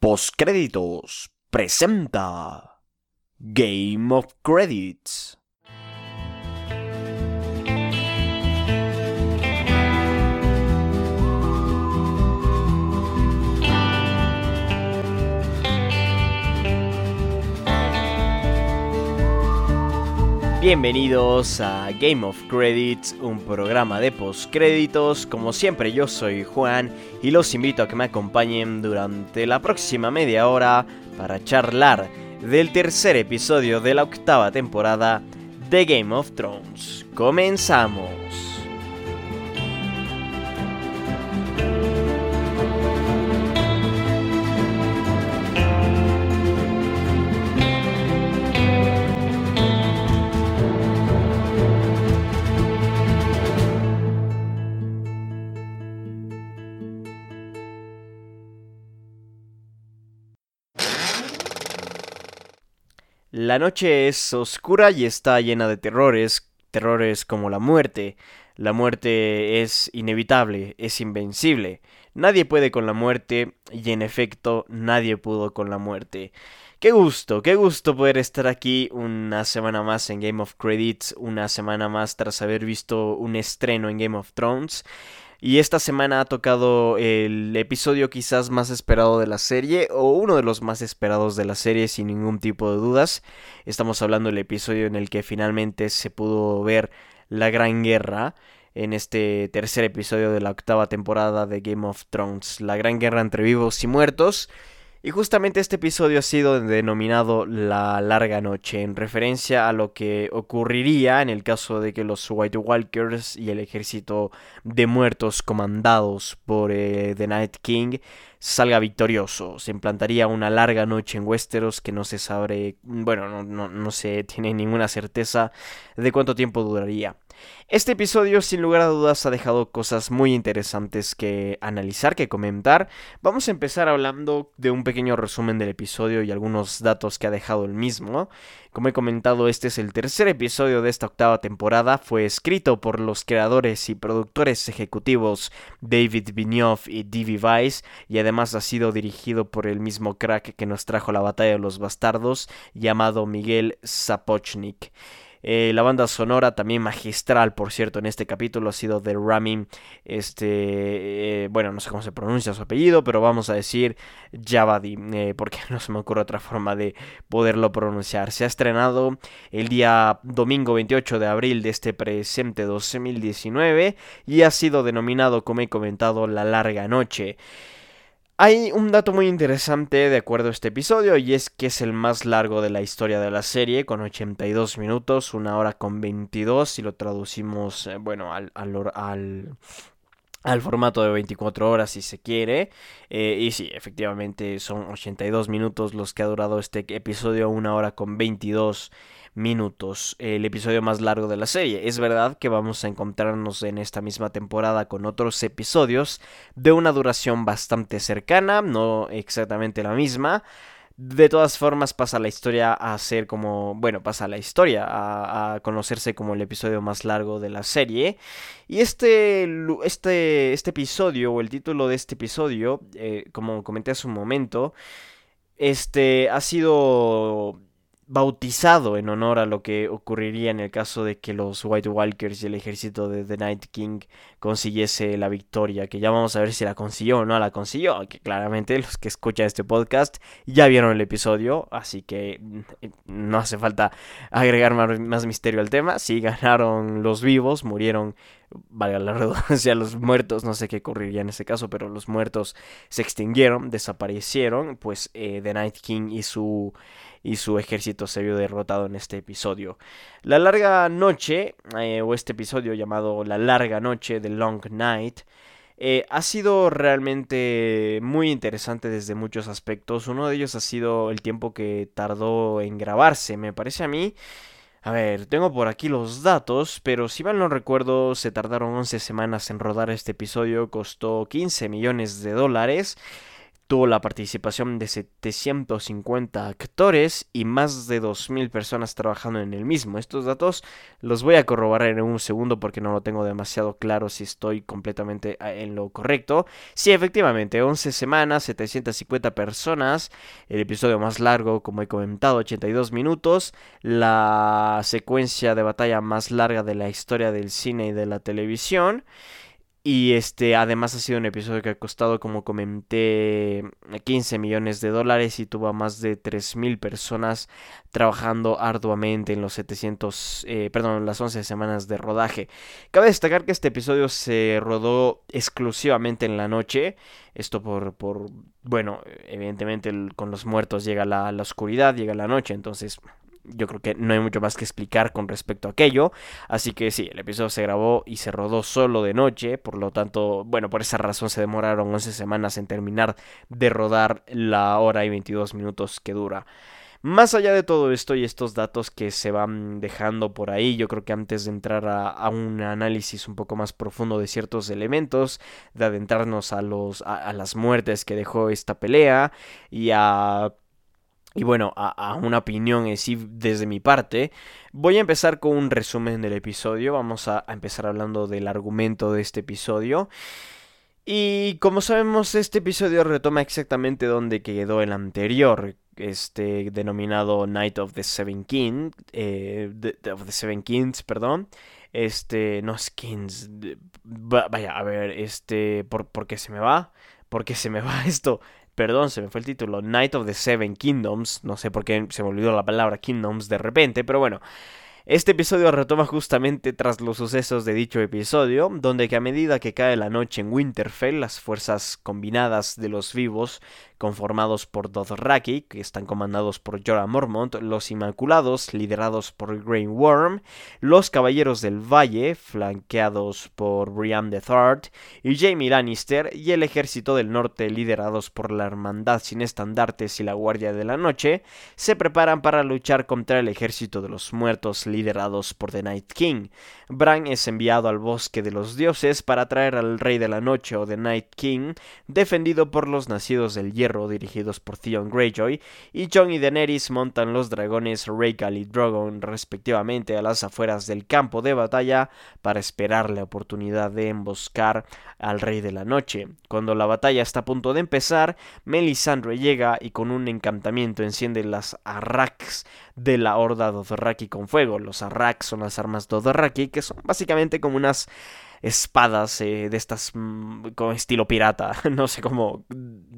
Postcréditos presenta Game of Credits. Bienvenidos a Game of Credits, un programa de postcréditos. Como siempre, yo soy Juan y los invito a que me acompañen durante la próxima media hora para charlar del tercer episodio de la octava temporada de Game of Thrones. Comenzamos. La noche es oscura y está llena de terrores, terrores como la muerte. La muerte es inevitable, es invencible. Nadie puede con la muerte y en efecto nadie pudo con la muerte. Qué gusto, qué gusto poder estar aquí una semana más en Game of Credits, una semana más tras haber visto un estreno en Game of Thrones. Y esta semana ha tocado el episodio quizás más esperado de la serie, o uno de los más esperados de la serie sin ningún tipo de dudas. Estamos hablando del episodio en el que finalmente se pudo ver la gran guerra en este tercer episodio de la octava temporada de Game of Thrones, la gran guerra entre vivos y muertos. Y justamente este episodio ha sido denominado La Larga Noche, en referencia a lo que ocurriría en el caso de que los White Walkers y el ejército de muertos comandados por eh, The Night King salga victorioso. Se implantaría una larga noche en Westeros que no se sabe, bueno, no, no, no se tiene ninguna certeza de cuánto tiempo duraría. Este episodio sin lugar a dudas ha dejado cosas muy interesantes que analizar, que comentar. Vamos a empezar hablando de un pequeño resumen del episodio y algunos datos que ha dejado el mismo. Como he comentado, este es el tercer episodio de esta octava temporada. Fue escrito por los creadores y productores ejecutivos David Benioff y D.B. Weiss y además ha sido dirigido por el mismo crack que nos trajo la batalla de los bastardos llamado Miguel Sapochnik. Eh, la banda sonora también magistral, por cierto, en este capítulo ha sido de Ramin, este, eh, bueno, no sé cómo se pronuncia su apellido, pero vamos a decir Javadi, eh, porque no se me ocurre otra forma de poderlo pronunciar. Se ha estrenado el día domingo 28 de abril de este presente 2019 y ha sido denominado, como he comentado, La Larga Noche. Hay un dato muy interesante de acuerdo a este episodio y es que es el más largo de la historia de la serie con 82 minutos, una hora con 22 si lo traducimos, eh, bueno, al, formato de 24 horas si se quiere. Eh, y sí, efectivamente son 82 minutos los que ha durado este episodio, una hora con 22 minutos, el episodio más largo de la serie. Es verdad que vamos a encontrarnos en esta misma temporada con otros episodios de una duración bastante cercana, no exactamente la misma. De todas formas pasa la historia a ser como, bueno, pasa la historia a, conocerse como el episodio más largo de la serie. Y este, este, este episodio, o el título de este episodio, eh, como comenté hace un momento, este ha sido bautizado en honor a lo que ocurriría en el caso de que los White Walkers y el ejército de The Night King consiguiese la victoria, que ya vamos a ver si la consiguió o no la consiguió, que claramente los que escuchan este podcast ya vieron el episodio, así que mm, no hace falta agregar más, misterio al tema, si ganaron los vivos, murieron valga la redundancia, los muertos, no sé qué ocurriría en ese caso, pero los muertos se extinguieron, desaparecieron, pues eh, The Night King y su y su ejército se vio derrotado en este episodio. La larga noche, eh, o este episodio llamado La larga noche, The Long Night, eh, ha sido realmente muy interesante desde muchos aspectos. Uno de ellos ha sido el tiempo que tardó en grabarse, me parece a mí. A ver, tengo por aquí los datos, pero si mal no recuerdo, se tardaron 11 semanas en rodar este episodio, costó 15 millones de dólares. Tuvo la participación de 750 actores y más de 2.000 personas trabajando en el mismo. Estos datos los voy a corroborar en un segundo porque no lo tengo demasiado claro si estoy completamente ah, en lo correcto. Sí, efectivamente, 11 semanas, 750 personas, el episodio más largo, como he comentado, 82 minutos, la secuencia de batalla más larga de la historia del cine y de la televisión. Y este, además ha sido un episodio que ha costado, como comenté, 15 millones de dólares y tuvo a más de 3.000 personas trabajando arduamente en los 700, eh, perdón, las 11 semanas de rodaje. Cabe destacar que este episodio se rodó exclusivamente en la noche. Esto por, por bueno, evidentemente con los muertos llega la, la oscuridad, llega la noche, entonces yo creo que no hay mucho más que explicar con respecto a aquello. Así que sí, el episodio se grabó y se rodó solo de noche. Por lo tanto, bueno, por esa razón se demoraron 11 semanas en terminar de rodar la hora y 22 minutos que dura. Más allá de todo esto y estos datos que se van dejando por ahí, yo creo que antes de entrar a, un análisis un poco más profundo de ciertos elementos, de adentrarnos a, los, a las muertes que dejó esta pelea y a y bueno, a, una opinión en sí desde mi parte, voy a empezar con un resumen del episodio. Vamos a, empezar hablando del argumento de este episodio. Y como sabemos, este episodio retoma exactamente donde quedó el anterior, este denominado Night of the Seven Kings, eh, of the Seven Kings, perdón. Este, no es Kings, vaya, a ver, este, ¿por, ¿por qué se me va? ¿Por qué se me va esto? Perdón, se me fue el título. Night of the Seven Kingdoms. No sé por qué se me olvidó la palabra Kingdoms de repente, pero bueno. Este episodio retoma justamente tras los sucesos de dicho episodio, donde que a medida que cae la noche en Winterfell, las fuerzas combinadas de los vivos conformados por Dothraki, que están comandados por Jorah Mormont, los Inmaculados, liderados por Grey Worm, los Caballeros del Valle, flanqueados por Brian the Third y Jaime Lannister, y el Ejército del Norte, liderados por la Hermandad sin estandartes y la Guardia de la Noche, se preparan para luchar contra el Ejército de los Muertos, liderados por The Night King. Bran es enviado al Bosque de los Dioses para traer al Rey de la Noche o The Night King, defendido por los nacidos del Hierro dirigidos por Theon Greyjoy, y Jon y Daenerys montan los dragones Rhaegal y Drogon respectivamente a las afueras del campo de batalla para esperar la oportunidad de emboscar al Rey de la Noche. Cuando la batalla está a punto de empezar, Melisandre llega y con un encantamiento enciende las arraks de la horda Dothraki con fuego. Los arraks son las armas Dothraki que son básicamente como unas espadas eh, de estas mm, con estilo pirata. No sé cómo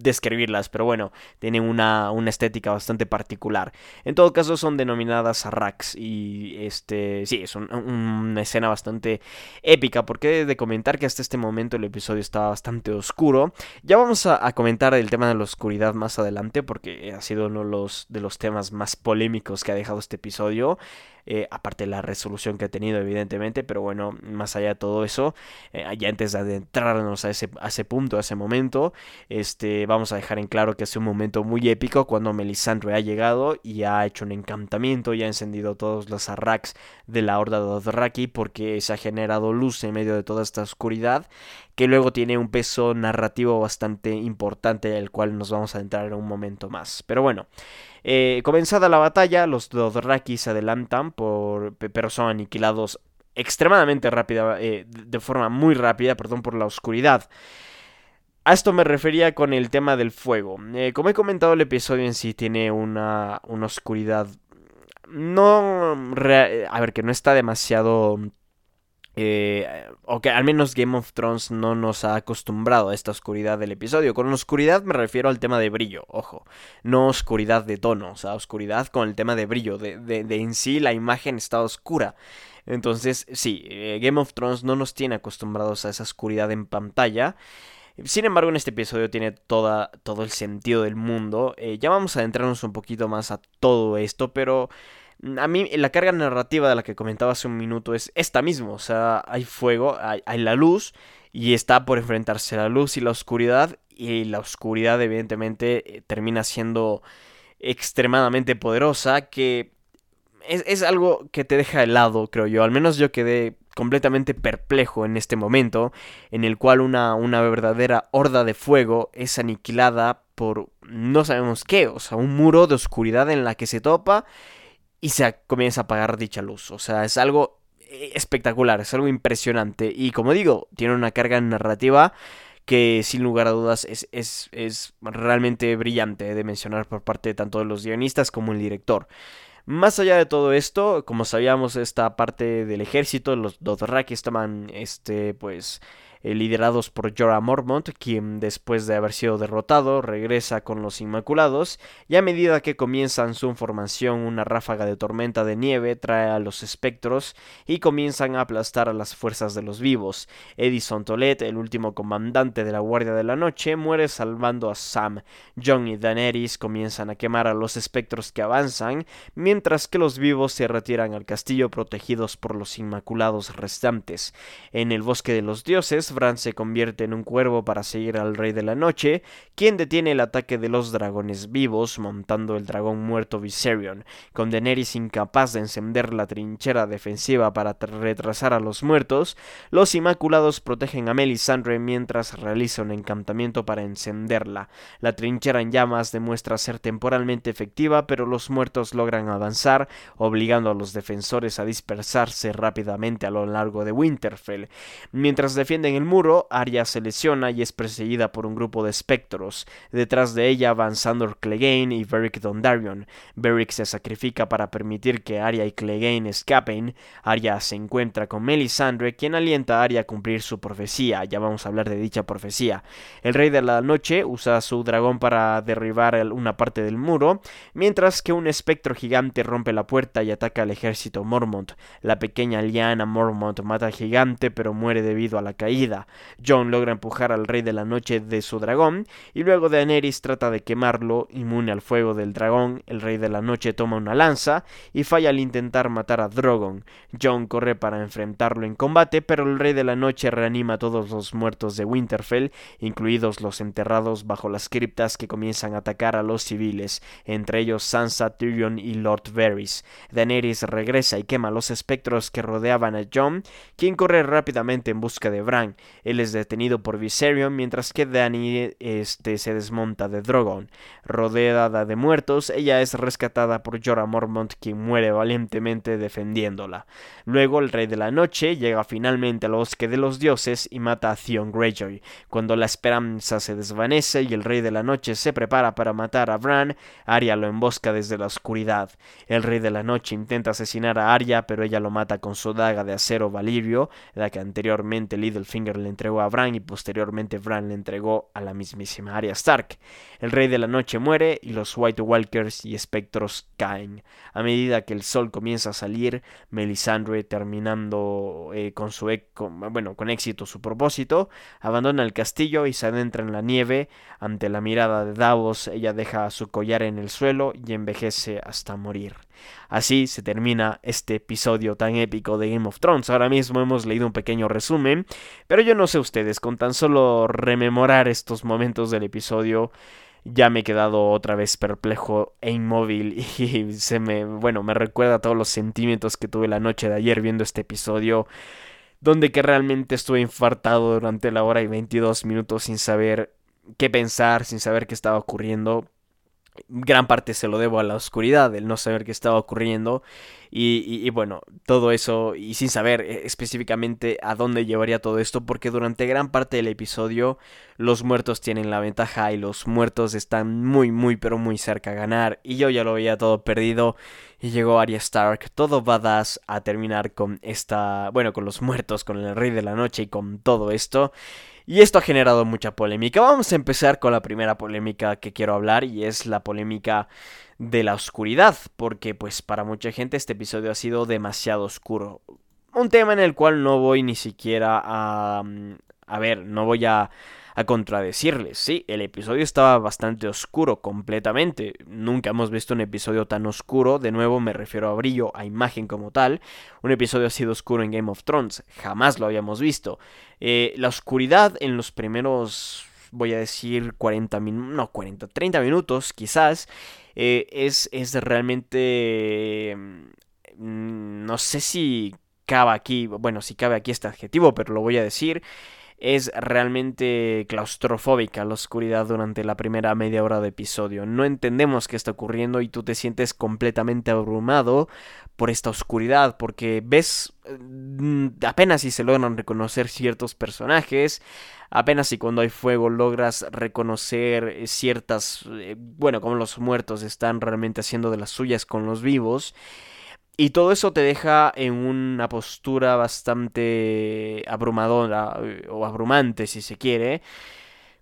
describirlas, pero bueno, tienen una, una, estética bastante particular. En todo caso, son denominadas racks y este, sí, es una escena bastante épica. Porque he de comentar que hasta este momento el episodio está bastante oscuro. Ya vamos a, a, comentar el tema de la oscuridad más adelante, porque ha sido uno de los, de los temas más polémicos que ha dejado este episodio. Eh, aparte de la resolución que ha tenido evidentemente, pero bueno, más allá de todo eso, eh, ya antes de adentrarnos a ese, a ese punto, a ese momento, este, vamos a dejar en claro que es un momento muy épico cuando Melisandre ha llegado y ha hecho un encantamiento y ha encendido todos los arraks de la horda de Dothraki porque se ha generado luz en medio de toda esta oscuridad que luego tiene un peso narrativo bastante importante al cual nos vamos a adentrar en un momento más. Pero bueno, eh, comenzada la batalla, los Dothraki se adelantan, por, pero son aniquilados extremadamente rápida, eh, de forma muy rápida, perdón, por la oscuridad. A esto me refería con el tema del fuego. Eh, como he comentado, el episodio en sí tiene una, una oscuridad no... A ver, que no está demasiado eh, o que al menos Game of Thrones no nos ha acostumbrado a esta oscuridad del episodio. Con oscuridad me refiero al tema de brillo, ojo, no oscuridad de tono, o sea, oscuridad con el tema de brillo, de, de, en sí la imagen está oscura. Entonces, sí, eh, Game of Thrones no nos tiene acostumbrados a esa oscuridad en pantalla. Sin embargo, en este episodio tiene toda, todo el sentido del mundo. Eh, ya vamos a adentrarnos un poquito más a todo esto, pero a mí la carga narrativa de la que comentaba hace un minuto es esta misma, o sea, hay fuego, hay, la luz y está por enfrentarse la luz y la oscuridad y la oscuridad evidentemente eh, termina siendo extremadamente poderosa que es, es, algo que te deja helado, creo yo, al menos yo quedé completamente perplejo en este momento en el cual una, una verdadera horda de fuego es aniquilada por no sabemos qué, o sea, un muro de oscuridad en la que se topa y se comienza a apagar dicha luz. O sea, es algo eh, espectacular, es algo impresionante y como digo, tiene una carga narrativa que sin lugar a dudas es, es, es realmente brillante de mencionar por parte tanto de los guionistas como el director. Más allá de todo esto, como sabíamos, esta parte del ejército, los Dothraki estaban, este, pues, eh, liderados por Jorah Mormont, quien después de haber sido derrotado regresa con los Inmaculados, y a medida que comienzan su formación una ráfaga de tormenta de nieve trae a los espectros y comienzan a aplastar a las fuerzas de los vivos. Edison Tolet, el último comandante de la Guardia de la Noche, muere salvando a Sam. John y Daenerys comienzan a quemar a los espectros que avanzan, mientras que los vivos se retiran al castillo protegidos por los Inmaculados restantes. En el bosque de los dioses, Bran se convierte en un cuervo para seguir al Rey de la Noche, quien detiene el ataque de los dragones vivos montando el dragón muerto Viserion, con Daenerys incapaz de encender la trinchera defensiva para retrasar a los muertos, los Inmaculados protegen a Melisandre mientras realiza un encantamiento para encenderla. La trinchera en llamas demuestra ser temporalmente efectiva, pero los muertos logran avanzar, obligando a los defensores a dispersarse rápidamente a lo largo de Winterfell. Mientras defienden el muro, Arya se lesiona y es perseguida por un grupo de espectros. Detrás de ella van Sandor Clegane y Beric Dondarrion. Beric se sacrifica para permitir que Arya y Clegane escapen. Arya se encuentra con Melisandre, quien alienta a Arya a cumplir su profecía. Ya vamos a hablar de dicha profecía. El Rey de la Noche usa su dragón para derribar una parte del muro, mientras que un espectro gigante rompe la puerta y ataca al ejército Mormont. La pequeña Lyanna Mormont mata al gigante, pero muere debido a la caída. John logra empujar al rey de la noche de su dragón y luego Daenerys trata de quemarlo, inmune al fuego del dragón. El rey de la noche toma una lanza y falla al intentar matar a Drogon. John corre para enfrentarlo en combate, pero el rey de la noche reanima a todos los muertos de Winterfell, incluidos los enterrados bajo las criptas que comienzan a atacar a los civiles, entre ellos Sansa, Tyrion y Lord Varys. Daenerys regresa y quema los espectros que rodeaban a John, quien corre rápidamente en busca de Bran. Él es detenido por Viserion mientras que Dany este, se desmonta de Drogon. Rodeada de muertos, ella es rescatada por Jorah Mormont quien muere valientemente defendiéndola. Luego el Rey de la Noche llega finalmente al bosque de los dioses y mata a Theon Greyjoy. Cuando la esperanza se desvanece y el Rey de la Noche se prepara para matar a Bran, Arya lo embosca desde la oscuridad. El Rey de la Noche intenta asesinar a Arya, pero ella lo mata con su daga de acero Valirio, la que anteriormente Littlefinger le entregó a Bran y posteriormente Bran le entregó a la mismísima Arya Stark. El Rey de la Noche muere y los White Walkers y espectros caen. A medida que el sol comienza a salir, Melisandre, terminando eh, con su bueno, con éxito su propósito, abandona el castillo y se adentra en la nieve. Ante la mirada de Davos, ella deja su collar en el suelo y envejece hasta morir. Así se termina este episodio tan épico de Game of Thrones. Ahora mismo hemos leído un pequeño resumen, pero yo no sé ustedes, con tan solo rememorar estos momentos del episodio, ya me he quedado otra vez perplejo e inmóvil y se me, bueno, me recuerda todos los sentimientos que tuve la noche de ayer viendo este episodio donde que realmente estuve infartado durante la hora y 22 minutos sin saber qué pensar, sin saber qué estaba ocurriendo gran parte se lo debo a la oscuridad, el no saber qué estaba ocurriendo. Y, bueno, todo eso y sin saber eh, específicamente a dónde llevaría todo esto porque durante gran parte del episodio los muertos tienen la ventaja y los muertos están muy muy pero muy cerca a ganar. Y yo ya lo veía todo perdido y llegó Arya Stark. Todo badass a terminar con esta, bueno, con los muertos, con el rey de la noche y con todo esto y esto ha generado mucha polémica. Vamos a empezar con la primera polémica que quiero hablar y es la polémica de la oscuridad, porque pues para mucha gente este episodio ha sido demasiado oscuro. Un tema en el cual no voy ni siquiera a... Mm, a ver, no voy a a contradecirles. Sí, el episodio estaba bastante oscuro, completamente. Nunca hemos visto un episodio tan oscuro. De nuevo me refiero a brillo, a imagen como tal. Un episodio ha sido oscuro en Game of Thrones. Jamás lo habíamos visto. Eh, la oscuridad en los primeros voy a decir 40 minutos, no 40, 30 minutos quizás, eh, es, es realmente, mm, no sé si cabe aquí, bueno, si cabe aquí este adjetivo, pero lo voy a decir, es realmente claustrofóbica la oscuridad durante la primera media hora de episodio. No entendemos qué está ocurriendo y tú te sientes completamente abrumado por esta oscuridad porque ves mm, apenas si se logran reconocer ciertos personajes, apenas si cuando hay fuego logras reconocer ciertas, eh, bueno, como los muertos están realmente haciendo de las suyas con los vivos. Y todo eso te deja en una postura bastante abrumadora o abrumante, si se quiere,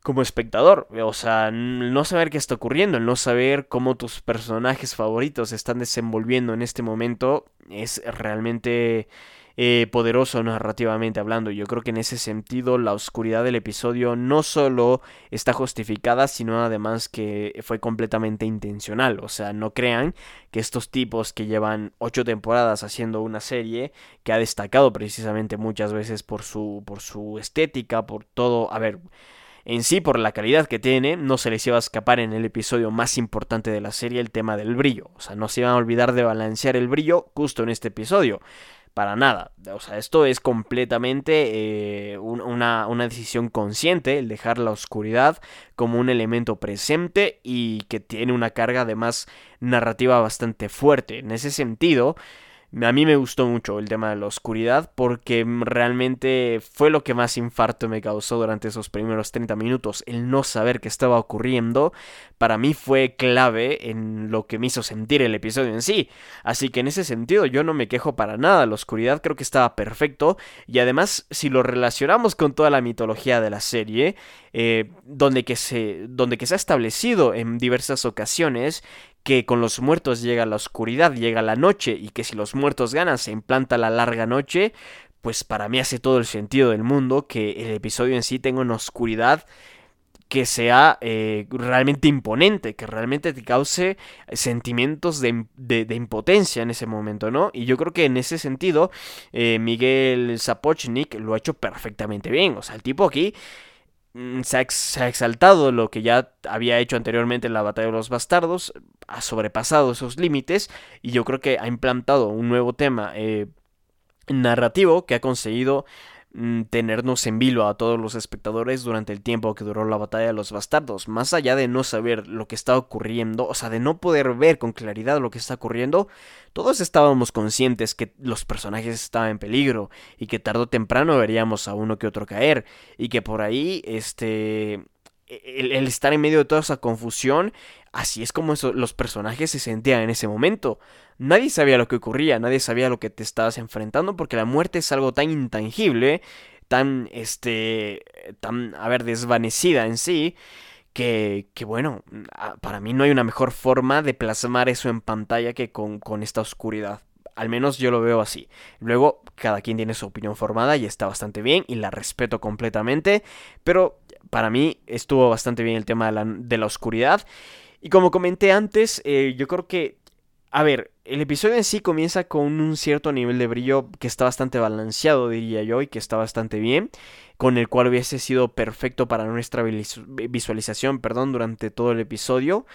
como espectador. O sea, no saber qué está ocurriendo, no saber cómo tus personajes favoritos se están desenvolviendo en este momento es realmente eh, poderoso narrativamente hablando. Yo creo que en ese sentido la oscuridad del episodio no solo está justificada, sino además que fue completamente intencional. O sea, no crean que estos tipos que llevan ocho temporadas haciendo una serie que ha destacado precisamente muchas veces por su, por su estética, por todo... A ver en sí por la calidad que tiene, no se les iba a escapar en el episodio más importante de la serie el tema del brillo. O sea, no se iban a olvidar de balancear el brillo justo en este episodio para nada. O sea, esto es completamente eh, una, una, decisión consciente, el dejar la oscuridad como un elemento presente y que tiene una carga además narrativa bastante fuerte. En ese sentido, a mí me gustó mucho el tema de la oscuridad porque realmente fue lo que más infarto me causó durante esos primeros 30 minutos. El no saber qué estaba ocurriendo para mí fue clave en lo que me hizo sentir el episodio en sí. Así que en ese sentido yo no me quejo para nada. La oscuridad creo que estaba perfecto y además si lo relacionamos con toda la mitología de la serie, eh, donde, que se, donde que se ha establecido en diversas ocasiones que con los muertos llega la oscuridad, llega la noche y que si los muertos ganan se implanta la larga noche, pues para mí hace todo el sentido del mundo que el episodio en sí tenga una oscuridad que sea eh, realmente imponente, que realmente te cause sentimientos de, impotencia en ese momento, ¿no? Y yo creo que en ese sentido eh, Miguel Zapochnik lo ha hecho perfectamente bien, o sea, el tipo aquí Mm, se ha, exaltado lo que ya había hecho anteriormente en la batalla de los bastardos, ha sobrepasado esos límites y yo creo que ha implantado un nuevo tema eh, narrativo que ha conseguido Mm, tenernos en vilo a todos los espectadores durante el tiempo que duró la batalla de los bastardos. Más allá de no saber lo que está ocurriendo, o sea, de no poder ver con claridad lo que está ocurriendo, todos estábamos conscientes que los personajes estaban en peligro y que tarde o temprano veríamos a uno que otro caer y que por ahí, este... El, estar en medio de toda esa confusión, así es como los personajes se sentían en ese momento. Nadie sabía lo que ocurría, nadie sabía lo que te estabas enfrentando porque la muerte es algo tan intangible, tan, este, tan, a ver, desvanecida en sí, que, que bueno, para mí no hay una mejor forma de plasmar eso en pantalla que con, con esta oscuridad. Al menos yo lo veo así. Luego, cada quien tiene su opinión formada y está bastante bien y la respeto completamente. Pero para mí estuvo bastante bien el tema de la, de la oscuridad. Y como comenté antes, eh, yo creo que a ver, el episodio en sí comienza con un cierto nivel de brillo que está bastante balanceado, diría yo, y que está bastante bien, con el cual hubiese sido perfecto para nuestra visualización, perdón, durante todo el episodio.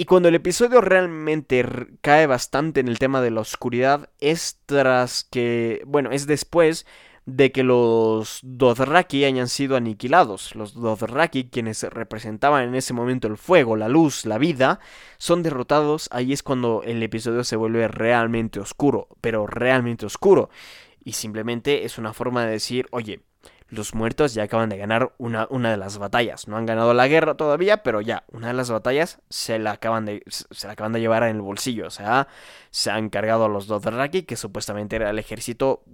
Y cuando el episodio realmente cae bastante en el tema de la oscuridad, es tras que, bueno, es después de que los Dothraki hayan sido aniquilados. Los Dothraki, quienes representaban en ese momento el fuego, la luz, la vida, son derrotados. Ahí es cuando el episodio se vuelve realmente oscuro, pero realmente oscuro. Y simplemente es una forma de decir, oye, los muertos ya acaban de ganar una, una, de las batallas. No han ganado la guerra todavía, pero ya, una de las batallas se la acaban de, se la acaban de llevar en el bolsillo. O sea, se han cargado a los Dothraki, que supuestamente era el ejército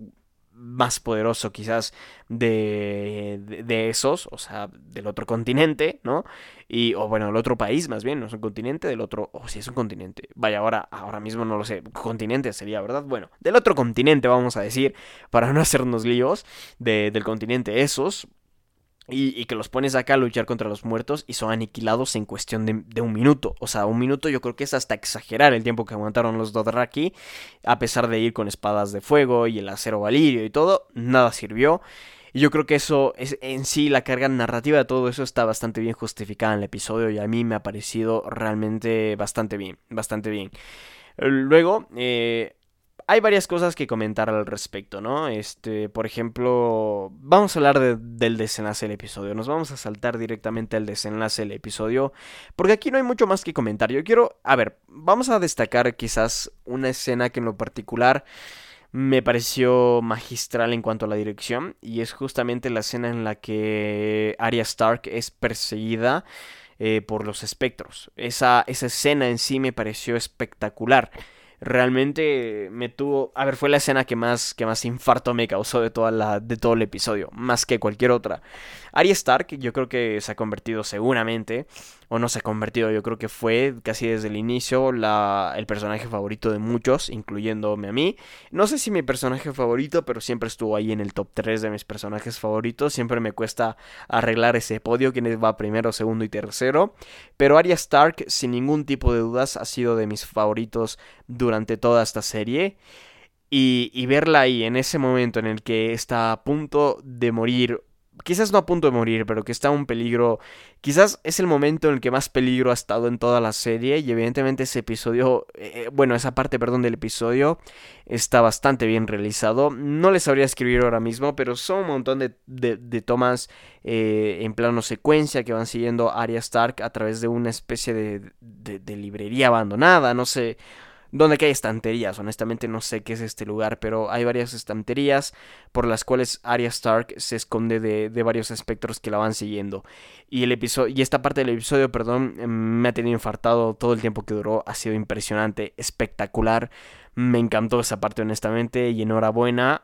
más poderoso quizás de, de, esos, o sea, del otro continente, ¿no? Y, o bueno, el otro país más bien, no es un continente, del otro, o si es un continente, vaya, ahora, ahora mismo no lo sé, continente sería, ¿verdad? Bueno, del otro continente vamos a decir, para no hacernos líos, de, del continente esos, y, que los pones acá a luchar contra los muertos y son aniquilados en cuestión de, un minuto. O sea, un minuto yo creo que es hasta exagerar el tiempo que aguantaron los Dothraki. A pesar de ir con espadas de fuego y el acero valirio y todo, nada sirvió. Y yo creo que eso, es, en sí, la carga narrativa de todo eso está bastante bien justificada en el episodio y a mí me ha parecido realmente bastante bien, bastante bien. Luego, eh, hay varias cosas que comentar al respecto, ¿no? Este, por ejemplo, vamos a hablar del desenlace del episodio. Nos vamos a saltar directamente al desenlace del episodio, porque aquí no hay mucho más que comentar. Yo quiero, a ver, vamos a destacar quizás una escena que en lo particular me pareció magistral en cuanto a la dirección, y es justamente la escena en la que Arya Stark es perseguida. Eh, por los espectros. Esa, esa escena en sí me pareció espectacular realmente me tuvo, a ver, fue la escena que más que más infarto me causó de toda la de todo el episodio, más que cualquier otra. Arya Stark, yo creo que se ha convertido seguramente o no se ha convertido, yo creo que fue casi desde el inicio la, el personaje favorito de muchos, incluyéndome a mí. No sé si mi personaje favorito, pero siempre estuvo ahí en el top 3 de mis personajes favoritos. Siempre me cuesta arreglar ese podio, quién va primero, segundo y tercero. Pero Arya Stark, sin ningún tipo de dudas, ha sido de mis favoritos durante toda esta serie. Y, y verla ahí, en ese momento en el que está a punto de morir quizás no a punto de morir, pero que está un peligro. Quizás es el momento en el que más peligro ha estado en toda la serie. Y evidentemente ese episodio, eh, bueno, esa parte, perdón, del episodio está bastante bien realizado. No les sabría escribir ahora mismo, pero son un montón de, de, tomas eh, en plano secuencia que van siguiendo Arya Stark a través de una especie de, de librería abandonada. No sé donde hay estanterías. Honestamente no sé qué es este lugar, pero hay varias estanterías por las cuales Arya Stark se esconde de, de varios espectros que la van siguiendo. Y el episodio y esta parte del episodio, perdón, em, me ha tenido infartado todo el tiempo que duró. Ha sido impresionante, espectacular. Me encantó esa parte honestamente y enhorabuena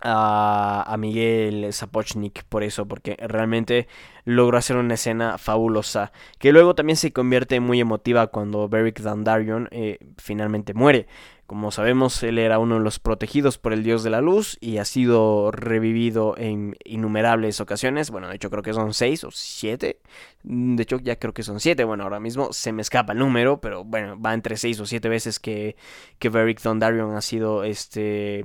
a, Miguel Zapochnik por eso, porque realmente logró hacer una escena fabulosa, que luego también se convierte muy emotiva cuando Beric Dandarion eh, finalmente muere. Como sabemos, él era uno de los protegidos por el dios de la luz y ha sido revivido en innumerables ocasiones. Bueno, de hecho creo que son seis o siete. De hecho ya creo que son siete. Bueno, ahora mismo se me escapa el número, pero bueno, va entre seis o siete veces que, que Beric Dondarrion ha sido este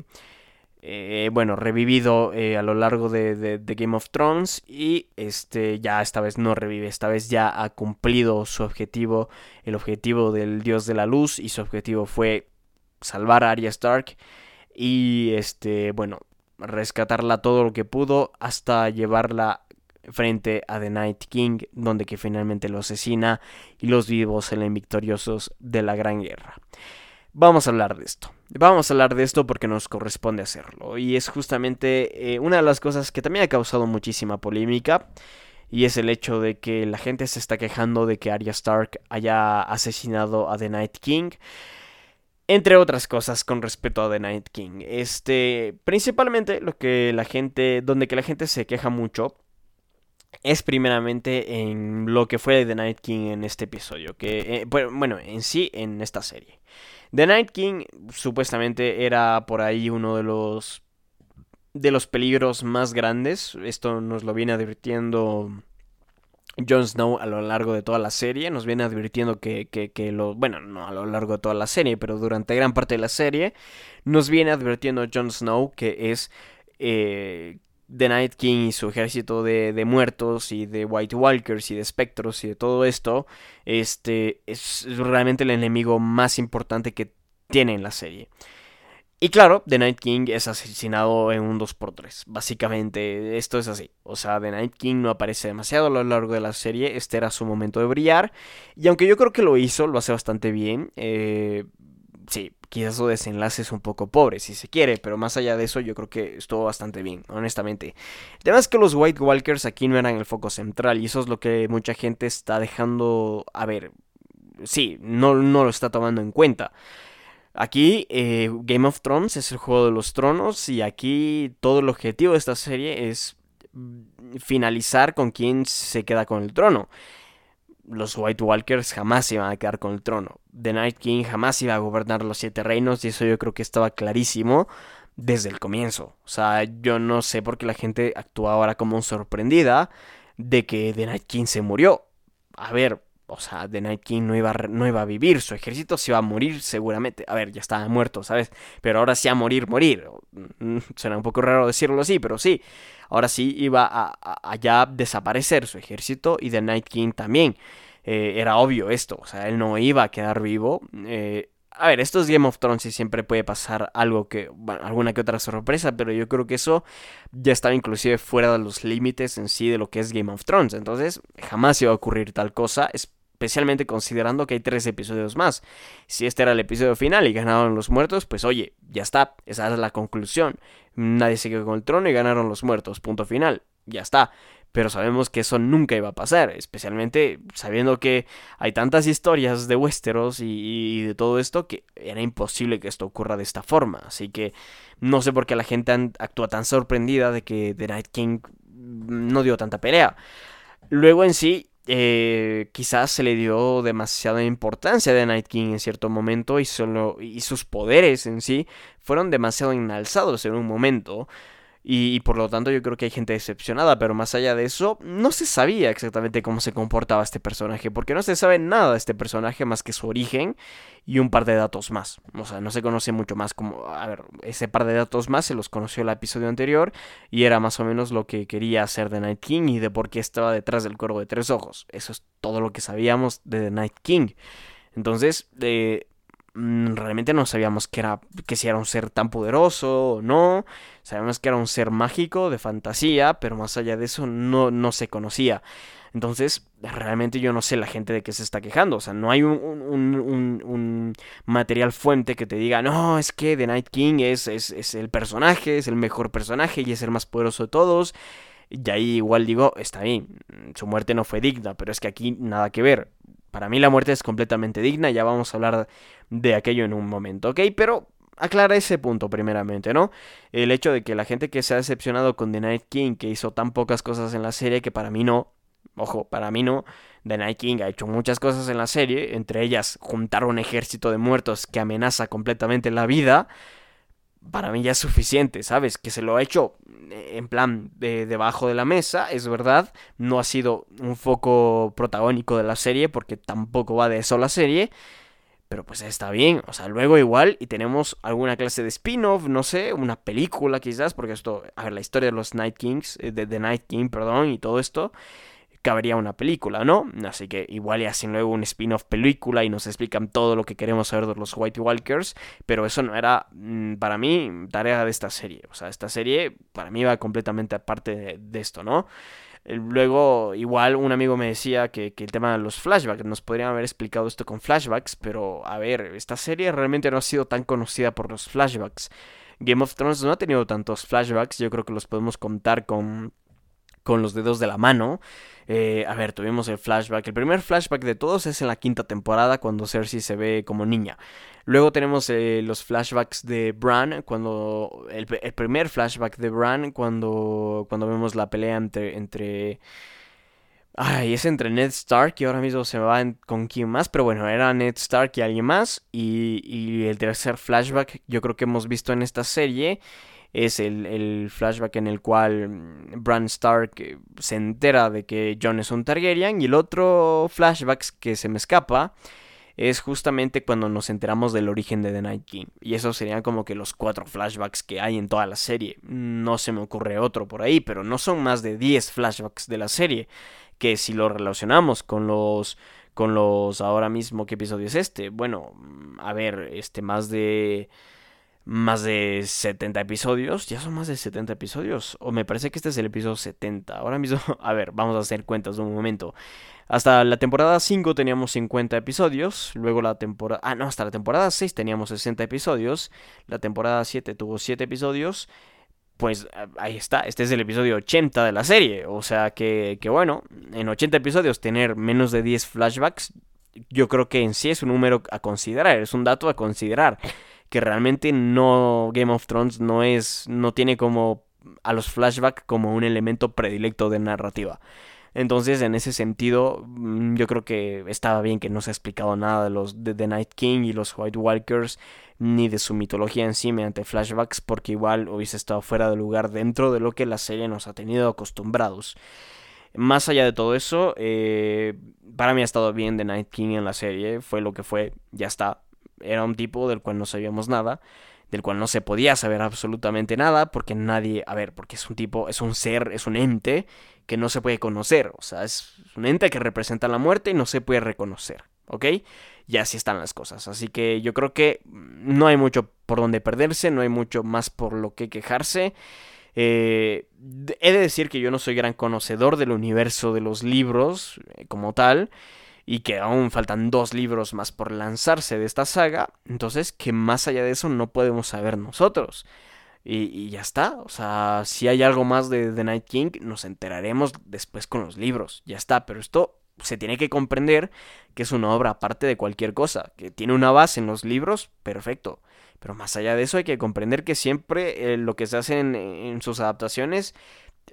eh, bueno, revivido eh, a lo largo de, Game of Thrones y este ya esta vez no revive, esta vez ya ha cumplido su objetivo, el objetivo del dios de la luz y su objetivo fue salvar a Arya Stark y este, bueno, rescatarla todo lo que pudo hasta llevarla frente a The Night King, donde que finalmente lo asesina y los vivos salen victoriosos de la Gran Guerra. Vamos a hablar de esto. Vamos a hablar de esto porque nos corresponde hacerlo. Y es justamente eh, una de las cosas que también ha causado muchísima polémica. Y es el hecho de que la gente se está quejando de que Arya Stark haya asesinado a The Night King. Entre otras cosas con respecto a The Night King. Este. Principalmente lo que la gente. Donde que la gente se queja mucho. Es primeramente en lo que fue The Night King en este episodio. Que. Eh, bueno, en sí, en esta serie. The Night King supuestamente era por ahí uno de los de los peligros más grandes. Esto nos lo viene advirtiendo Jon Snow a lo largo de toda la serie. Nos viene advirtiendo que, que, lo. Bueno, no a lo largo de toda la serie, pero durante gran parte de la serie. Nos viene advirtiendo Jon Snow que es. Eh, The Night King y su ejército de, muertos y de White Walkers y de espectros y de todo esto, este es realmente el enemigo más importante que tiene en la serie. Y claro, The Night King es asesinado en un 2x3. Básicamente, esto es así. O sea, The Night King no aparece demasiado a lo largo de la serie. Este era su momento de brillar. Y aunque yo creo que lo hizo, lo hace bastante bien. Eh, sí, quizás su desenlace es un poco pobre, si se quiere, pero más allá de eso yo creo que estuvo bastante bien, honestamente. El tema es que los White Walkers aquí no eran el foco central y eso es lo que mucha gente está dejando, a ver, sí, no, no lo está tomando en cuenta. Aquí eh, Game of Thrones es el juego de los tronos y aquí todo el objetivo de esta serie es mm, finalizar con quien se queda con el trono los White Walkers jamás iban a quedar con el trono. The Night King jamás iba a gobernar los siete reinos y eso yo creo que estaba clarísimo desde el comienzo. O sea, yo no sé por qué la gente actúa ahora como sorprendida de que The Night King se murió. A ver, o sea, The Night King no iba, no iba a vivir, su ejército se iba a morir seguramente. A ver, ya estaba muerto, ¿sabes? Pero ahora sí a morir, morir. Mm, suena un poco raro decirlo así, pero sí. Ahora sí iba a, ya desaparecer su ejército y The Night King también. Eh, era obvio esto, o sea, él no iba a quedar vivo. Eh, a ver, esto es Game of Thrones y siempre puede pasar algo que, alguna que otra sorpresa, pero yo creo que eso ya estaba inclusive fuera de los límites en sí de lo que es Game of Thrones. Entonces, jamás iba a ocurrir tal cosa, especialmente considerando que hay tres episodios más. Si este era el episodio final y ganaron los muertos, pues oye, ya está, esa es la conclusión. Nadie se quedó con el trono y ganaron los muertos, punto final, ya está pero sabemos que eso nunca iba a pasar, especialmente sabiendo que hay tantas historias de Westeros y, de todo esto que era imposible que esto ocurra de esta forma, así que no sé por qué la gente actúa tan sorprendida de que The Night King no dio tanta pelea. Luego en sí, eh, quizás se le dio demasiada importancia The Night King en cierto momento y, solo, y sus poderes en sí fueron demasiado enalzados en un momento. Y, por lo tanto yo creo que hay gente decepcionada, pero más allá de eso, no se sabía exactamente cómo se comportaba este personaje, porque no se sabe nada de este personaje más que su origen y un par de datos más. O sea, no se conoce mucho más como, a ver, ese par de datos más se los conoció el episodio anterior y era más o menos lo que quería hacer The Night King y de por qué estaba detrás del cuervo de tres ojos. Eso es todo lo que sabíamos de The Night King. Entonces, eh, realmente no sabíamos que era que si era un ser tan poderoso o no. Sabíamos que era un ser mágico de fantasía, pero más allá de eso no, no se conocía. Entonces, realmente yo no sé la gente de qué se está quejando. O sea, no hay un, un, material fuente que te diga, no, es que The Night King es, es, es, el personaje, es el mejor personaje y es el más poderoso de todos. Y ahí igual digo, está bien, su muerte no fue digna, pero es que aquí nada que ver. Para mí la muerte es completamente digna, ya vamos a hablar de aquello en un momento, ¿ok? Pero aclara ese punto primeramente, ¿no? El hecho de que la gente que se ha decepcionado con The Night King, que hizo tan pocas cosas en la serie, que para mí no, ojo, para mí no, The Night King ha hecho muchas cosas en la serie, entre ellas juntar un ejército de muertos que amenaza completamente la vida, para mí ya es suficiente, ¿sabes? Que se lo ha hecho eh, en plan de debajo de la mesa, es verdad, no ha sido un foco protagónico de la serie porque tampoco va de eso la serie, pero pues está bien, o sea, luego igual y tenemos alguna clase de spin-off, no sé, una película quizás, porque esto, a ver, la historia de los Night Kings, eh, de The Night King, perdón, y todo esto, cabería una película, ¿no? Así que igual y hacen luego un spin-off película y nos explican todo lo que queremos saber de los White Walkers, pero eso no era mm, para mí tarea de esta serie. O sea, esta serie para mí va completamente aparte de, esto, ¿no? Eh, luego, igual un amigo me decía que, que, el tema de los flashbacks, nos podrían haber explicado esto con flashbacks, pero a ver, esta serie realmente no ha sido tan conocida por los flashbacks. Game of Thrones no ha tenido tantos flashbacks, yo creo que los podemos contar con con los dedos de la mano. Eh, a ver, tuvimos el flashback. El primer flashback de todos es en la quinta temporada cuando Cersei se ve como niña. Luego tenemos eh, los flashbacks de Bran cuando el, primer flashback de Bran cuando cuando vemos la pelea entre entre Ay, es entre Ned Stark y ahora mismo se va con quién más, pero bueno, era Ned Stark y alguien más. Y, y el tercer flashback yo creo que hemos visto en esta serie es el, flashback en el cual mm, Bran Stark eh, se entera de que Jon es un Targaryen y el otro flashback que se me escapa es justamente cuando nos enteramos del origen de The Night King. Y esos serían como que los cuatro flashbacks que hay en toda la serie. No se me ocurre otro por ahí, pero no son más de 10 flashbacks de la serie. Que si lo relacionamos con los. con los. ahora mismo, ¿qué episodio es este? Bueno, a ver, este más de más de 70 episodios. Ya son más de 70 episodios. O me parece que este es el episodio 70. Ahora mismo, a ver, vamos a hacer cuentas de un momento. Hasta la temporada 5 teníamos 50 episodios. Luego la temporada... Ah, no, hasta la temporada 6 teníamos 60 episodios. La temporada 7 tuvo 7 episodios. Pues ahí está, este es el episodio 80 de la serie. O sea que, que bueno, en 80 episodios tener menos de 10 flashbacks, yo creo que en sí es un número a considerar, es un dato a considerar que realmente no Game of Thrones no es no tiene como a los flashbacks como un elemento predilecto de narrativa. Entonces, en ese sentido, mm, yo creo que estaba bien que no se ha explicado nada de los de The Night King y los White Walkers, ni de su mitología en sí mediante flashbacks, porque igual hubiese estado fuera de lugar dentro de lo que la serie nos ha tenido acostumbrados. Más allá de todo eso, eh, para mí ha estado bien The Night King en la serie, fue lo que fue, ya está era un tipo del cual no sabíamos nada, del cual no se podía saber absolutamente nada, porque nadie, a ver, porque es un tipo, es un ser, es un ente que no se puede conocer, o sea, es un ente que representa la muerte y no se puede reconocer. ¿ok? Y así están las cosas. Así que yo creo que no hay mucho por donde perderse, no hay mucho más por lo que quejarse. Eh, he de decir que yo no soy gran conocedor del universo de los libros eh, como tal y que aún faltan dos libros más por lanzarse de esta saga, entonces que más allá de eso no podemos saber nosotros. Y, ya está, o sea, si hay algo más de The Night King, nos enteraremos después con los libros, ya está, pero esto se tiene que comprender que es una obra aparte de cualquier cosa, que tiene una base en los libros, perfecto. Pero más allá de eso hay que comprender que siempre eh, lo que se hace en, sus adaptaciones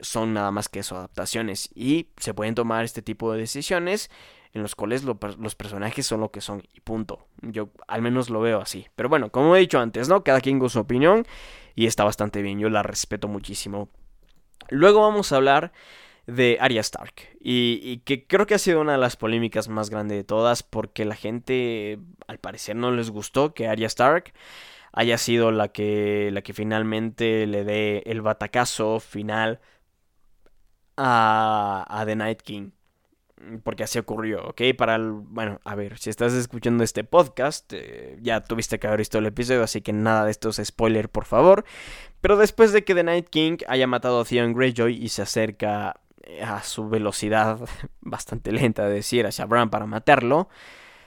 son nada más que eso, adaptaciones. Y se pueden tomar este tipo de decisiones en los cuales los personajes son lo que son y punto. Yo al menos lo veo así. Pero bueno, como he dicho antes, ¿no? Cada quien con su opinión y está bastante bien, yo la respeto muchísimo. Luego vamos a hablar de Arya Stark. Y, que creo que ha sido una de las polémicas más grandes de todas porque la gente al parecer no les gustó que Arya Stark haya sido la que, la que finalmente le dé el batacazo final a, The Night King. Porque así ocurrió, ¿ok? Para el... Bueno, a ver, si estás escuchando este podcast, eh, ya tuviste que haber visto el episodio, así que nada de esto es spoiler, por favor. Pero después de que The Night King haya matado a Theon Greyjoy y se acerca a su velocidad bastante lenta de decir hacia Bran para matarlo,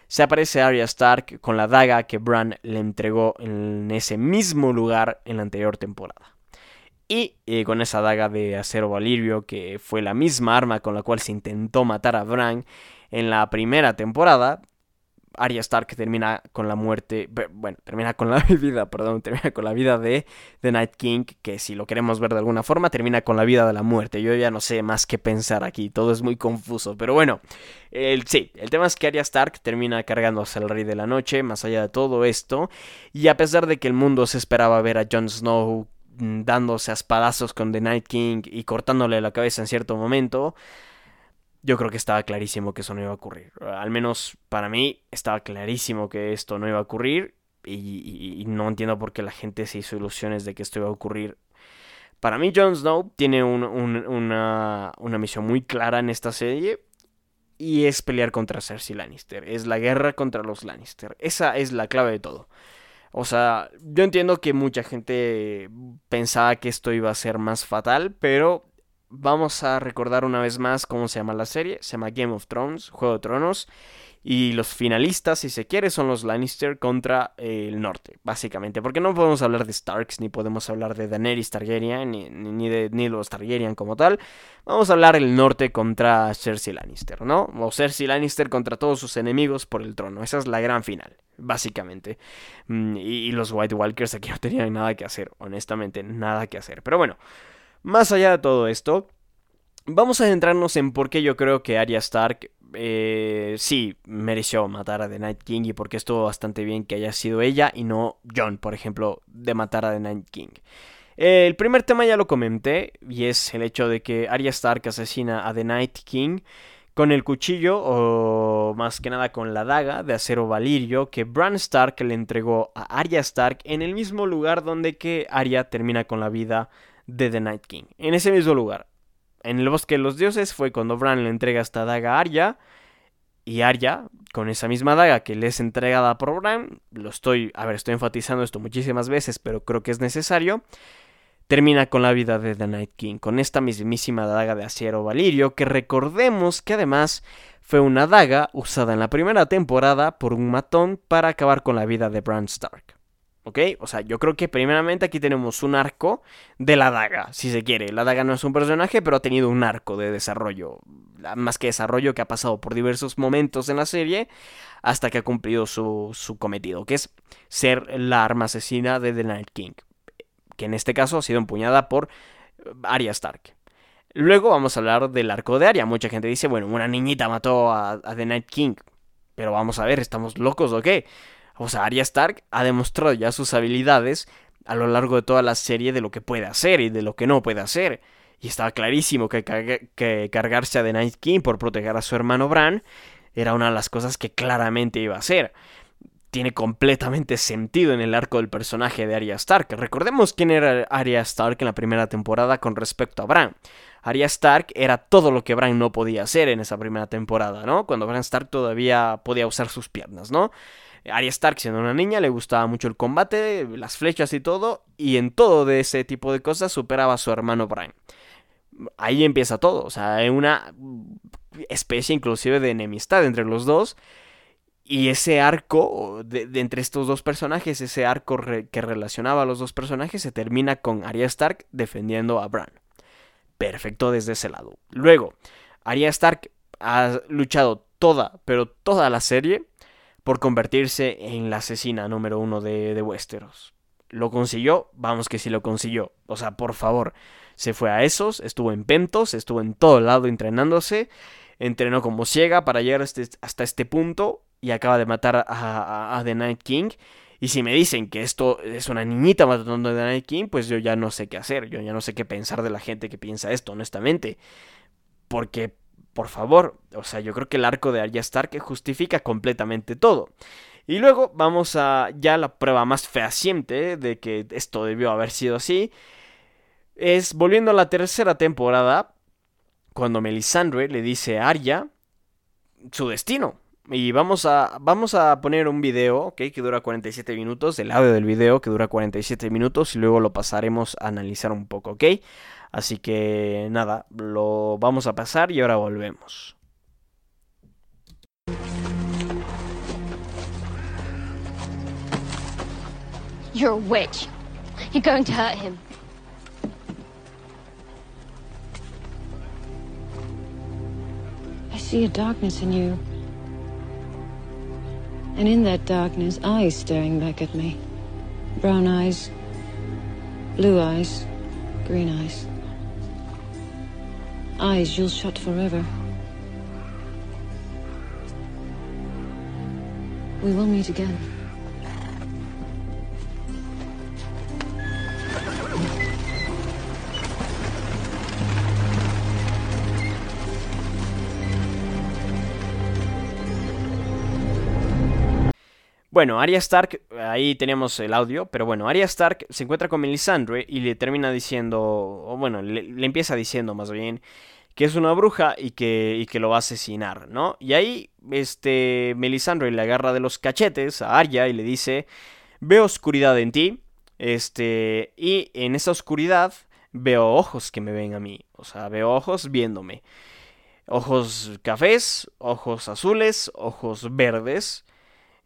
se aparece Arya Stark con la daga que Bran le entregó en ese mismo lugar en la anterior temporada. Y eh, con esa daga de acero valirio, que fue la misma arma con la cual se intentó matar a Bran en la primera temporada, Arya Stark termina con la muerte, bueno, termina con la vida, perdón, termina con la vida de The Night King, que si lo queremos ver de alguna forma, termina con la vida de la muerte. Yo ya no sé más qué pensar aquí, todo es muy confuso, pero bueno, el, sí, el tema es que Arya Stark termina cargándose al Rey de la Noche, más allá de todo esto, y a pesar de que el mundo se esperaba ver a Jon Snow dándose a espadazos con The Night King y cortándole la cabeza en cierto momento, yo creo que estaba clarísimo que eso no iba a ocurrir. Al menos para mí estaba clarísimo que esto no iba a ocurrir y, no entiendo por qué la gente se hizo ilusiones de que esto iba a ocurrir. Para mí Jon Snow tiene una, una misión muy clara en esta serie y es pelear contra Cersei Lannister. Es la guerra contra los Lannister. Esa es la clave de todo. O sea, yo entiendo que mucha gente pensaba que esto iba a ser más fatal, pero vamos a recordar una vez más cómo se llama la serie. Se llama Game of Thrones, Juego de Tronos. Y los finalistas, si se quiere, son los Lannister contra el norte, básicamente. Porque no podemos hablar de Starks, ni podemos hablar de Daenerys Targaryen, ni, de ni los Targaryen como tal. Vamos a hablar el norte contra Cersei Lannister, ¿no? O Cersei Lannister contra todos sus enemigos por el trono. Esa es la gran final, básicamente. Mm, y, y los White Walkers aquí no tenían nada que hacer, honestamente, nada que hacer. Pero bueno. Más allá de todo esto, vamos a centrarnos en por qué yo creo que Arya Stark eh, sí mereció matar a The Night King y por qué estuvo bastante bien que haya sido ella y no John, por ejemplo, de matar a The Night King. El primer tema ya lo comenté y es el hecho de que Arya Stark asesina a The Night King con el cuchillo o más que nada con la daga de acero valirio que Bran Stark le entregó a Arya Stark en el mismo lugar donde que Arya termina con la vida de The Night King. En ese mismo lugar, en el bosque de los dioses, fue cuando Bran le entrega esta daga a Arya. Y Arya, con esa misma daga que le es entregada por Bran, lo estoy, a ver, estoy enfatizando esto muchísimas veces, pero creo que es necesario, termina con la vida de The Night King, con esta mismísima daga de acero valirio, que recordemos que además fue una daga usada en la primera temporada por un matón para acabar con la vida de Bran Stark. ¿Ok? O sea, yo creo que primeramente aquí tenemos un arco de la daga, si se quiere. La daga no es un personaje, pero ha tenido un arco de desarrollo. Más que desarrollo que ha pasado por diversos momentos en la serie hasta que ha cumplido su, cometido, que es ser la arma asesina de The Night King. Que en este caso ha sido empuñada por eh, Arya Stark. Luego vamos a hablar del arco de Arya. Mucha gente dice, bueno, una niñita mató a, a The Night King. Pero vamos a ver, ¿estamos locos o qué? O sea, Arya Stark ha demostrado ya sus habilidades a lo largo de toda la serie de lo que puede hacer y de lo que no puede hacer. Y estaba clarísimo que, cargarse a The Night King por proteger a su hermano Bran era una de las cosas que claramente iba a hacer. tiene completamente sentido en el arco del personaje de Arya Stark. Recordemos quién era Arya Stark en la primera temporada con respecto a Bran. Arya Stark era todo lo que Bran no podía hacer en esa primera temporada, ¿no? Cuando Bran Stark todavía podía usar sus piernas, ¿no? Arya Stark siendo una niña le gustaba mucho el combate, las flechas y todo, y en todo de ese tipo de cosas superaba a su hermano Bran. Ahí empieza todo, o sea, hay una especie inclusive de enemistad entre los dos y ese arco de, entre estos dos personajes, ese arco que relacionaba a los dos personajes, se termina con Arya Stark defendiendo a Bran. Perfecto desde ese lado. Luego, Arya Stark ha luchado toda, pero toda la serie por convertirse en la asesina número uno de, de Westeros. ¿Lo consiguió? Vamos que sí lo consiguió. O sea, por favor. Se fue a esos, estuvo en Pentos, estuvo en todo lado entrenándose, entrenó como ciega para llegar hasta este, este punto y acaba de matar a, The Night King. Y si me dicen que esto es una niñita matando a The Night King, pues yo ya no sé qué hacer. Yo ya no sé qué pensar de la gente que piensa esto, honestamente. Porque, por favor, o sea, yo creo que el arco de Arya Stark justifica completamente todo. Y luego vamos a ya la prueba más fehaciente de que esto debió haber sido así. Es volviendo a la tercera temporada, cuando Melisandre le dice a Arya su destino. Y vamos a, vamos a poner un video, Que dura 47 minutos, el audio del video que dura 47 minutos y luego lo pasaremos a analizar un poco, ¿ok? Así que nada, lo vamos a pasar y ahora volvemos. You're a witch. You're going to hurt him. I see a darkness in you. And in that darkness, eyes staring back at me. Brown eyes, blue eyes, green eyes. Eyes you'll shut forever. We will meet again. Bueno, Arya Stark, ahí tenemos el audio, pero bueno, Arya Stark se encuentra con Melisandre y le termina diciendo, o bueno, le, empieza diciendo más bien que es una bruja y que, y que lo va a asesinar, ¿no? Y ahí, este, Melisandre le agarra de los cachetes a Arya y le dice, veo oscuridad en ti, este, y en esa oscuridad veo ojos que me ven a mí, o sea, veo ojos viéndome. Ojos cafés, ojos azules, ojos verdes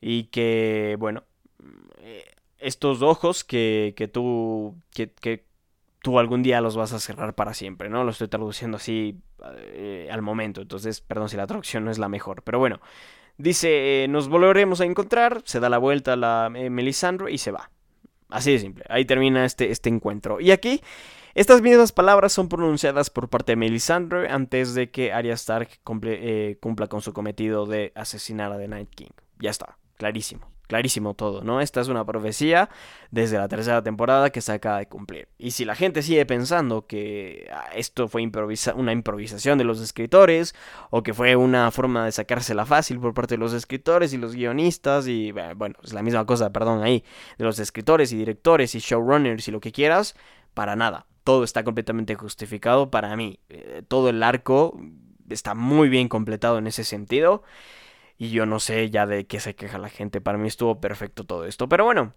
y que, bueno, eh, estos ojos que, que tú, que, tú algún día los vas a cerrar para siempre, ¿no? Lo estoy traduciendo así eh, al momento, entonces, perdón si la traducción no es la mejor, pero bueno, dice, eh, nos volveremos a encontrar, se da la vuelta a la Melisandre y se va. Así de simple, ahí termina este, este encuentro. Y aquí... Estas mismas palabras son pronunciadas por parte de Melisandre antes de que Arya Stark cumpla con su cometido de asesinar a The Night King. Ya está. Clarísimo, clarísimo todo, ¿no? Esta es una profecía desde la tercera temporada que se acaba de cumplir. Y si la gente sigue pensando que ah, esto fue una improvisación de los escritores, o que fue una forma de sacársela fácil por parte de los escritores y los guionistas, y bueno, es la misma cosa, perdón, ahí, de los escritores y directores y showrunners y lo que quieras, para nada. Todo está completamente justificado para mí. Eh, todo el arco está muy bien completado en ese sentido. Y yo no sé ya de qué se queja la gente. Para mí estuvo perfecto todo esto. Pero bueno.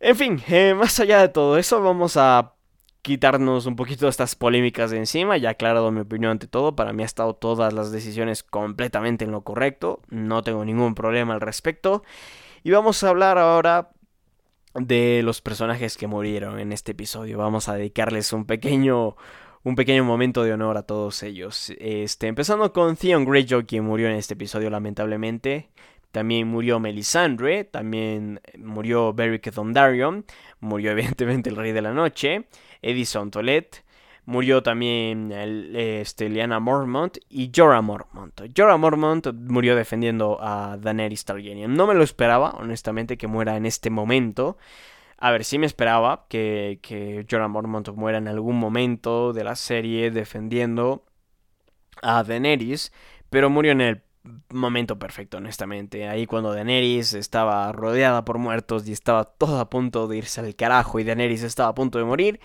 En fin, eh, más allá de todo eso, vamos a quitarnos un poquito estas polémicas de encima. Ya aclarado mi opinión ante todo. Para mí ha estado todas las decisiones completamente en lo correcto. No tengo ningún problema al respecto. Y vamos a hablar ahora de los personajes que murieron en este episodio. Vamos a dedicarles un pequeño un pequeño momento de honor a todos ellos. Este, empezando con Theon Greyjoy, quien murió en este episodio lamentablemente. También murió Melisandre, también murió Beric Dondarrion, murió evidentemente el Rey de la Noche, Edison Tolet, murió también el, este, Liana Mormont y Jorah Mormont. Jorah Mormont murió defendiendo a Daenerys Targaryen. No me lo esperaba, honestamente, que muera en este momento. A ver, sí me esperaba que, que Jorah Mormont muera en algún momento de la serie defendiendo a Daenerys, pero murió en el momento perfecto, honestamente. Ahí cuando Daenerys estaba rodeada por muertos y estaba todo a punto de irse al carajo y Daenerys estaba a punto de morir,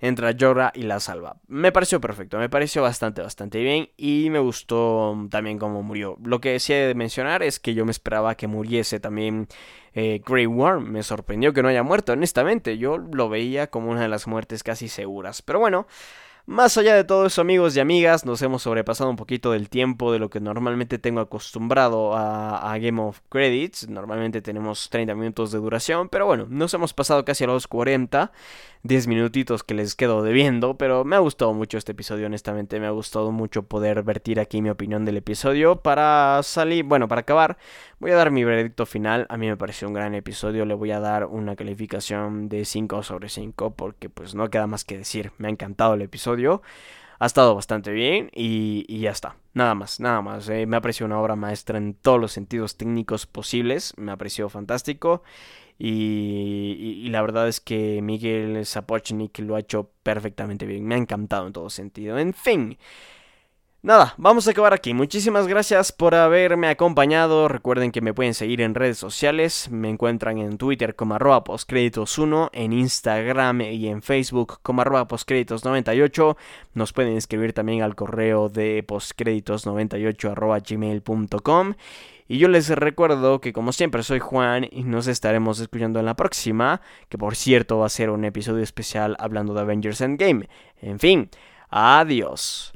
entra Jorah y la salva. Me pareció perfecto, me pareció bastante, bastante bien y me gustó también cómo murió. Lo que he de mencionar es que yo me esperaba que muriese también eh, Grey Worm. Me sorprendió que no haya muerto, honestamente. Yo lo veía como una de las muertes casi seguras. Pero bueno. Más allá de todo eso, amigos y amigas, nos hemos sobrepasado un poquito del tiempo de lo que normalmente tengo acostumbrado a, Game of Credits. Normalmente tenemos 30 minutos de duración, pero bueno, nos hemos pasado casi a los 40. 10 minutitos que les quedo debiendo, pero me ha gustado mucho este episodio, honestamente. Me ha gustado mucho poder vertir aquí mi opinión del episodio. Para salir, bueno, para acabar, voy a dar mi veredicto final. A mí me pareció un gran episodio. Le voy a dar una calificación de 5 sobre 5 porque pues no queda más que decir. Me ha encantado el episodio ha estado bastante bien y, ya está. Nada más, nada más. Eh, me ha parecido una obra maestra en todos los sentidos técnicos posibles. Me ha parecido fantástico. Y, la verdad es que Miguel Sapochnik lo ha hecho perfectamente bien. Me ha encantado en todo sentido. En fin. Nada, vamos a acabar aquí. Muchísimas gracias por haberme acompañado. Recuerden que me pueden seguir en redes sociales. Me encuentran en Twitter como arroba postcréditos1, en Instagram y en Facebook como arroba postcréditos98. Nos pueden escribir también al correo de postcréditos98 arroba gmail.com. Y yo les recuerdo que como siempre soy Juan y nos estaremos escuchando en la próxima, que por cierto va a ser un episodio especial hablando de Avengers Endgame. En fin, adiós.